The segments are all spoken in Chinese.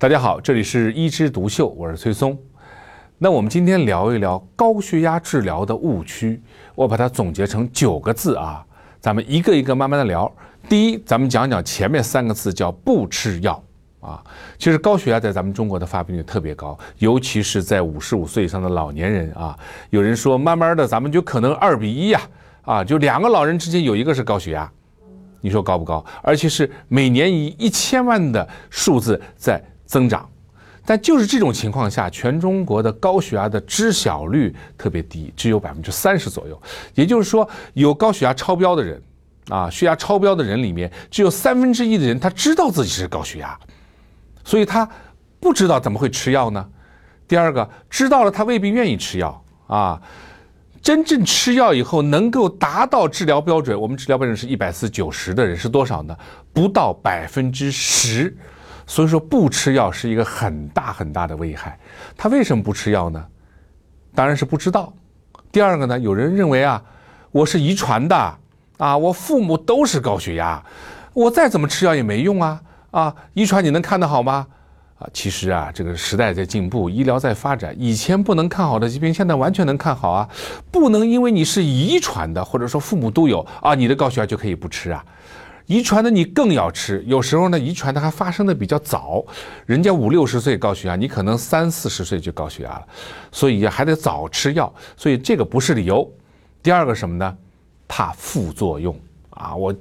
大家好，这里是一枝独秀，我是崔松。那我们今天聊一聊高血压治疗的误区，我把它总结成九个字啊，咱们一个一个慢慢的聊。第一，咱们讲讲前面三个字，叫不吃药啊。其实高血压在咱们中国的发病率特别高，尤其是在五十五岁以上的老年人啊。有人说，慢慢的咱们就可能二比一呀，啊，就两个老人之间有一个是高血压，你说高不高？而且是每年以一千万的数字在。增长，但就是这种情况下，全中国的高血压的知晓率特别低，只有百分之三十左右。也就是说，有高血压超标的人，啊，血压超标的人里面，只有三分之一的人他知道自己是高血压，所以他不知道怎么会吃药呢？第二个，知道了他未必愿意吃药啊。真正吃药以后能够达到治疗标准，我们治疗标准是一百四九十的人是多少呢？不到百分之十。所以说不吃药是一个很大很大的危害。他为什么不吃药呢？当然是不知道。第二个呢，有人认为啊，我是遗传的啊，我父母都是高血压，我再怎么吃药也没用啊啊，遗传你能看得好吗？啊，其实啊，这个时代在进步，医疗在发展，以前不能看好的疾病，现在完全能看好啊。不能因为你是遗传的，或者说父母都有啊，你的高血压就可以不吃啊。遗传的你更要吃，有时候呢，遗传的还发生的比较早，人家五六十岁高血压，你可能三四十岁就高血压了，所以还得早吃药，所以这个不是理由。第二个什么呢？怕副作用啊！我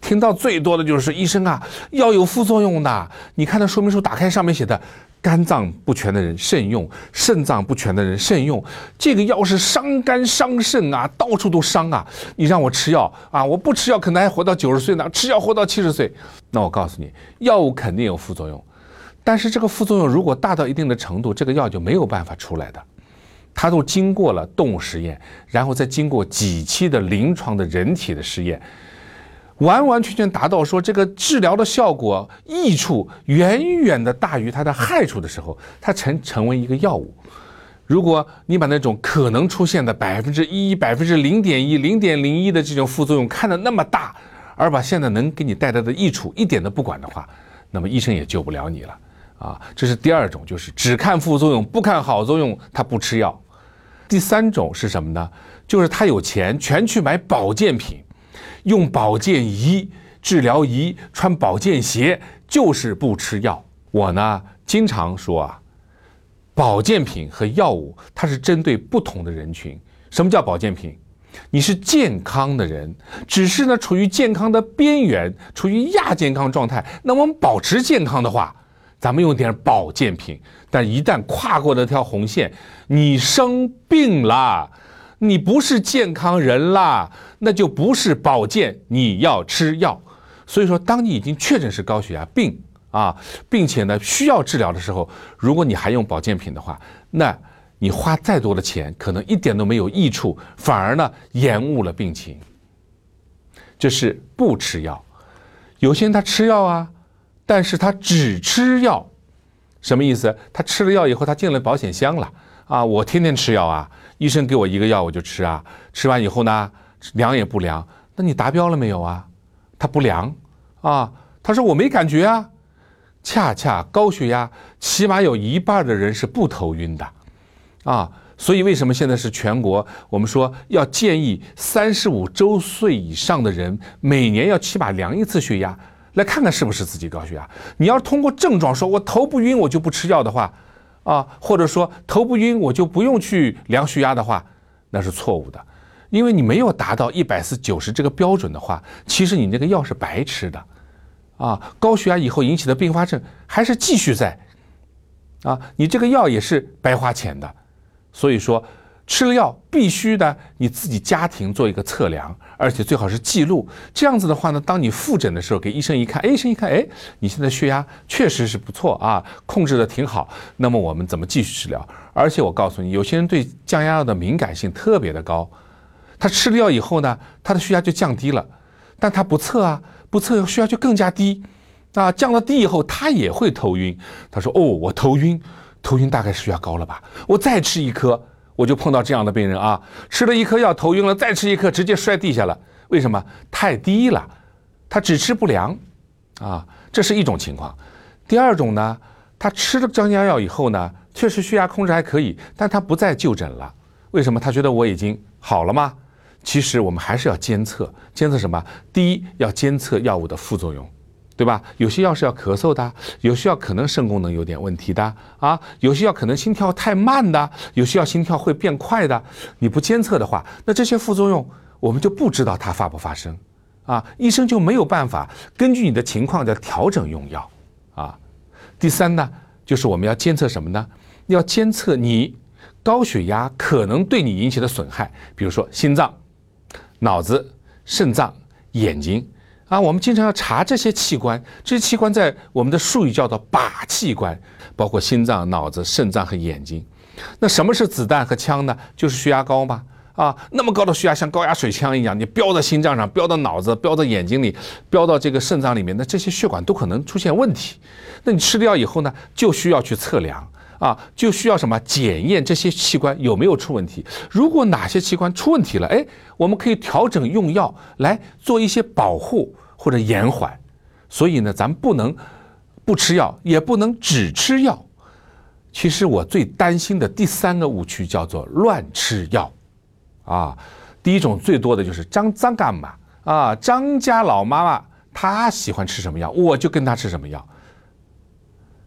听到最多的就是医生啊，药有副作用的，你看那说明书打开上面写的。肝脏不全的人慎用，肾脏不全的人慎用。这个药是伤肝伤肾啊，到处都伤啊！你让我吃药啊，我不吃药可能还活到九十岁呢，吃药活到七十岁。那我告诉你，药物肯定有副作用，但是这个副作用如果大到一定的程度，这个药就没有办法出来的。它都经过了动物实验，然后再经过几期的临床的人体的实验。完完全全达到说这个治疗的效果益处远远的大于它的害处的时候，它成成为一个药物。如果你把那种可能出现的百分之一、百分之零点一、零点零一的这种副作用看得那么大，而把现在能给你带来的益处一点都不管的话，那么医生也救不了你了啊！这是第二种，就是只看副作用不看好作用，他不吃药。第三种是什么呢？就是他有钱，全去买保健品。用保健仪、治疗仪、穿保健鞋，就是不吃药。我呢，经常说啊，保健品和药物它是针对不同的人群。什么叫保健品？你是健康的人，只是呢处于健康的边缘，处于亚健康状态。那我们保持健康的话，咱们用点保健品。但一旦跨过那条红线，你生病了。你不是健康人啦，那就不是保健，你要吃药。所以说，当你已经确诊是高血压病啊，并且呢需要治疗的时候，如果你还用保健品的话，那你花再多的钱，可能一点都没有益处，反而呢延误了病情。这是不吃药。有些人他吃药啊，但是他只吃药，什么意思？他吃了药以后，他进了保险箱了啊，我天天吃药啊。医生给我一个药，我就吃啊。吃完以后呢，量也不量。那你达标了没有啊？他不量啊。他说我没感觉啊。恰恰高血压，起码有一半的人是不头晕的啊。所以为什么现在是全国？我们说要建议三十五周岁以上的人每年要起码量一次血压，来看看是不是自己高血压。你要通过症状说我头不晕，我就不吃药的话。啊，或者说头不晕，我就不用去量血压的话，那是错误的，因为你没有达到一百四九十这个标准的话，其实你那个药是白吃的，啊，高血压以后引起的并发症还是继续在，啊，你这个药也是白花钱的，所以说。吃了药必须的，你自己家庭做一个测量，而且最好是记录。这样子的话呢，当你复诊的时候，给医生一看，哎，医生一看，哎，你现在血压确实是不错啊，控制的挺好。那么我们怎么继续治疗？而且我告诉你，有些人对降压药的敏感性特别的高，他吃了药以后呢，他的血压就降低了，但他不测啊，不测血压就更加低，啊，降了低以后他也会头晕。他说，哦，我头晕，头晕大概是血压高了吧？我再吃一颗。我就碰到这样的病人啊，吃了一颗药头晕了，再吃一颗直接摔地下了。为什么？太低了，他只吃不良，啊，这是一种情况。第二种呢，他吃了降压药以后呢，确实血压控制还可以，但他不再就诊了。为什么？他觉得我已经好了吗？其实我们还是要监测，监测什么？第一，要监测药物的副作用，对吧？有些药是要咳嗽的，有些药可能肾功能有点问题的啊，有些药可能心跳太慢的，有些药心跳会变快的。你不监测的话，那这些副作用我们就不知道它发不发生啊，医生就没有办法根据你的情况在调整用药啊。第三呢，就是我们要监测什么呢？要监测你高血压可能对你引起的损害，比如说心脏。脑子、肾脏、眼睛啊，我们经常要查这些器官。这些器官在我们的术语叫做靶器官，包括心脏、脑子、肾脏和眼睛。那什么是子弹和枪呢？就是血压高嘛。啊，那么高的血压像高压水枪一样，你飙到心脏上，飙到脑子，飙到眼睛里，飙到这个肾脏里面，那这些血管都可能出现问题。那你吃了药以后呢，就需要去测量。啊，就需要什么检验这些器官有没有出问题？如果哪些器官出问题了，哎，我们可以调整用药来做一些保护或者延缓。所以呢，咱们不能不吃药，也不能只吃药。其实我最担心的第三个误区叫做乱吃药。啊，第一种最多的就是张张干嘛啊？张家老妈妈她喜欢吃什么药，我就跟她吃什么药。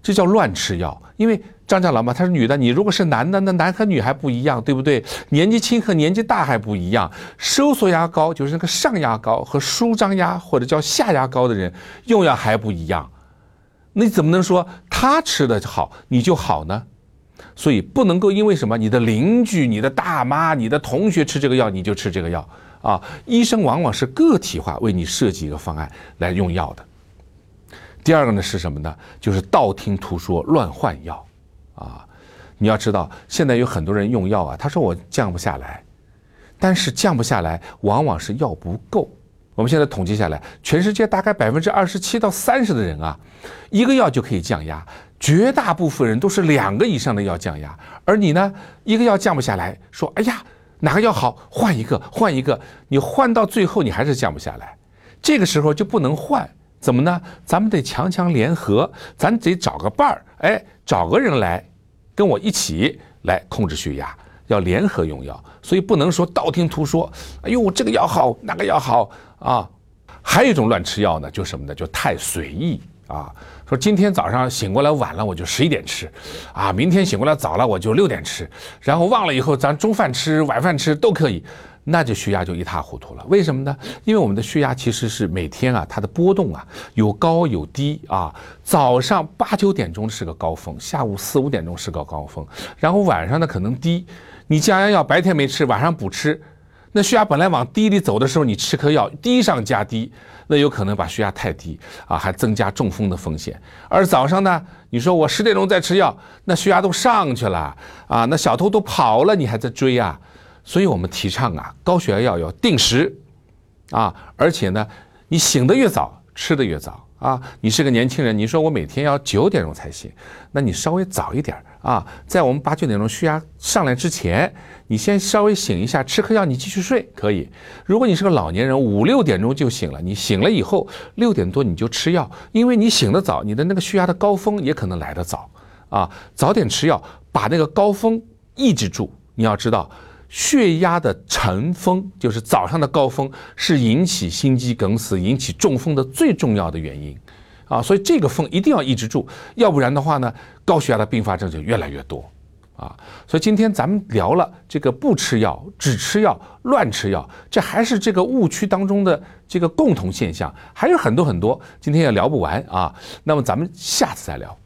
这叫乱吃药，因为张家老妈她是女的，你如果是男的，那男和女还不一样，对不对？年纪轻和年纪大还不一样。收缩压高就是那个上压高和舒张压或者叫下压高的人用药还不一样，那你怎么能说他吃的好你就好呢？所以不能够因为什么你的邻居、你的大妈、你的同学吃这个药你就吃这个药啊！医生往往是个体化为你设计一个方案来用药的。第二个呢是什么呢？就是道听途说、乱换药，啊，你要知道，现在有很多人用药啊，他说我降不下来，但是降不下来，往往是药不够。我们现在统计下来，全世界大概百分之二十七到三十的人啊，一个药就可以降压，绝大部分人都是两个以上的药降压，而你呢，一个药降不下来，说哎呀，哪个药好，换一个，换一个，你换到最后你还是降不下来，这个时候就不能换。怎么呢？咱们得强强联合，咱得找个伴儿，哎，找个人来跟我一起来控制血压，要联合用药，所以不能说道听途说。哎呦，这个药好，那个药好啊。还有一种乱吃药呢，就什么呢？就太随意啊。说今天早上醒过来晚了，我就十一点吃，啊，明天醒过来早了，我就六点吃，然后忘了以后，咱中饭吃、晚饭吃都可以。那就血压就一塌糊涂了，为什么呢？因为我们的血压其实是每天啊，它的波动啊有高有低啊。早上八九点钟是个高峰，下午四五点钟是个高峰，然后晚上呢可能低。你降压药白天没吃，晚上补吃，那血压本来往低里走的时候，你吃颗药低上加低，那有可能把血压太低啊，还增加中风的风险。而早上呢，你说我十点钟再吃药，那血压都上去了啊，那小偷都跑了，你还在追啊？所以我们提倡啊，高血压药要定时，啊，而且呢，你醒得越早，吃的越早啊。你是个年轻人，你说我每天要九点钟才醒，那你稍微早一点啊，在我们八九点钟血压上来之前，你先稍微醒一下，吃颗药，你继续睡可以。如果你是个老年人，五六点钟就醒了，你醒了以后六点多你就吃药，因为你醒得早，你的那个血压的高峰也可能来得早啊。早点吃药，把那个高峰抑制住。你要知道。血压的晨峰，就是早上的高峰，是引起心肌梗死、引起中风的最重要的原因，啊，所以这个缝一定要抑制住，要不然的话呢，高血压的并发症就越来越多，啊，所以今天咱们聊了这个不吃药、只吃药、乱吃药，这还是这个误区当中的这个共同现象，还有很多很多，今天也聊不完啊，那么咱们下次再聊。